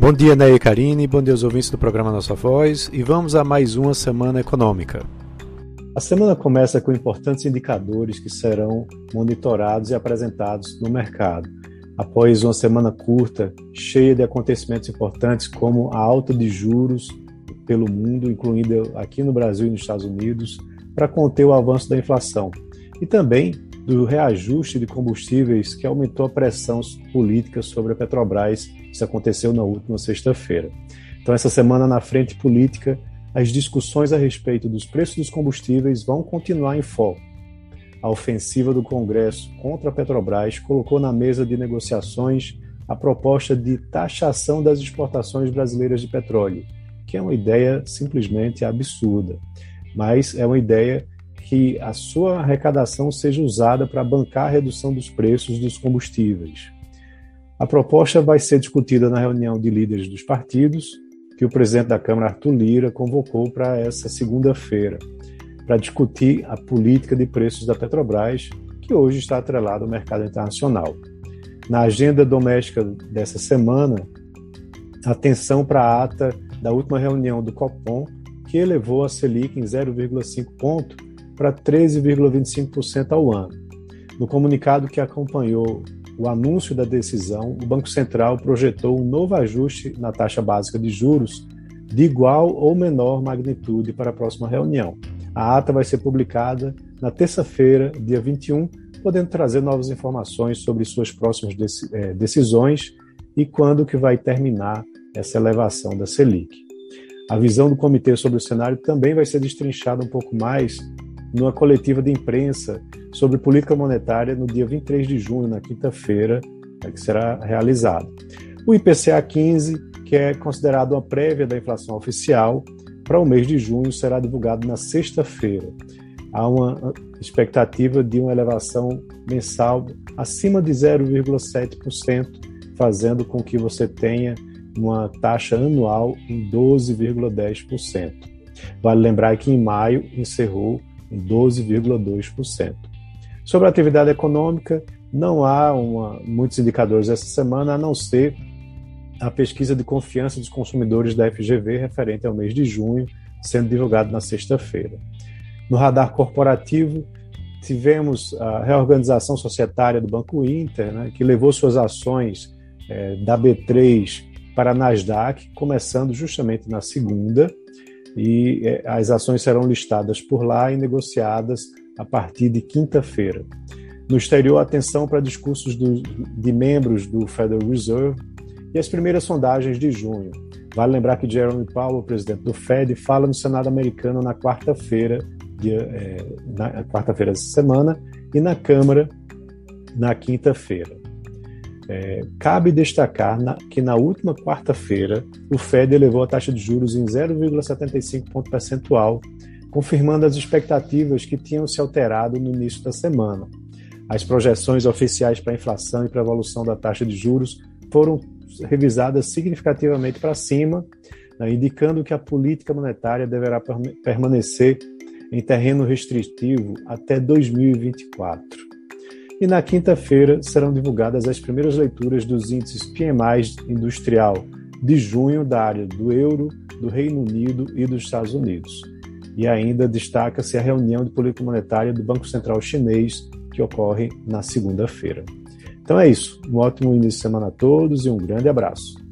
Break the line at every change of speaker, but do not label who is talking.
Bom dia, Ney e Karine, bom dia aos ouvintes do programa Nossa Voz. E vamos a mais uma semana econômica. A semana começa com importantes indicadores que serão monitorados e apresentados no mercado, após uma semana curta, cheia de acontecimentos importantes como a alta de juros pelo mundo, incluindo aqui no Brasil e nos Estados Unidos, para conter o avanço da inflação, e também do reajuste de combustíveis que aumentou a pressão política sobre a Petrobras. Isso aconteceu na última sexta-feira. Então, essa semana na frente política, as discussões a respeito dos preços dos combustíveis vão continuar em foco. A ofensiva do Congresso contra a Petrobras colocou na mesa de negociações a proposta de taxação das exportações brasileiras de petróleo, que é uma ideia simplesmente absurda, mas é uma ideia que a sua arrecadação seja usada para bancar a redução dos preços dos combustíveis. A proposta vai ser discutida na reunião de líderes dos partidos que o presidente da Câmara, Arthur Lira, convocou para essa segunda-feira, para discutir a política de preços da Petrobras, que hoje está atrelada ao mercado internacional. Na agenda doméstica dessa semana, atenção para a ata da última reunião do Copom, que elevou a Selic em 0,5 ponto para 13,25% ao ano. No comunicado que acompanhou o anúncio da decisão, o Banco Central projetou um novo ajuste na taxa básica de juros de igual ou menor magnitude para a próxima reunião. A ata vai ser publicada na terça-feira, dia 21, podendo trazer novas informações sobre suas próximas eh, decisões e quando que vai terminar essa elevação da Selic. A visão do comitê sobre o cenário também vai ser destrinchada um pouco mais numa coletiva de imprensa sobre política monetária no dia 23 de junho, na quinta-feira, é que será realizado. O IPCA 15, que é considerado uma prévia da inflação oficial, para o mês de junho será divulgado na sexta-feira. Há uma expectativa de uma elevação mensal acima de 0,7%, fazendo com que você tenha uma taxa anual em 12,10%. Vale lembrar que em maio encerrou em 12,2%. Sobre a atividade econômica, não há uma, muitos indicadores essa semana, a não ser a pesquisa de confiança dos consumidores da FGV referente ao mês de junho, sendo divulgado na sexta-feira. No radar corporativo, tivemos a reorganização societária do Banco Inter, né, que levou suas ações é, da B3 para a Nasdaq, começando justamente na segunda, e é, as ações serão listadas por lá e negociadas a partir de quinta-feira. No exterior, atenção para discursos do, de membros do Federal Reserve e as primeiras sondagens de junho. Vale lembrar que Jerome Powell, presidente do Fed, fala no Senado americano na quarta-feira, é, na quarta-feira dessa semana, e na Câmara na quinta-feira. É, cabe destacar na, que na última quarta-feira o Fed elevou a taxa de juros em 0,75 ponto percentual, confirmando as expectativas que tinham se alterado no início da semana. As projeções oficiais para a inflação e para a evolução da taxa de juros foram revisadas significativamente para cima, né, indicando que a política monetária deverá permanecer em terreno restritivo até 2024. E na quinta-feira serão divulgadas as primeiras leituras dos índices PMI industrial de junho da área do euro, do Reino Unido e dos Estados Unidos. E ainda destaca-se a reunião de política monetária do Banco Central Chinês, que ocorre na segunda-feira. Então é isso. Um ótimo início de semana a todos e um grande abraço.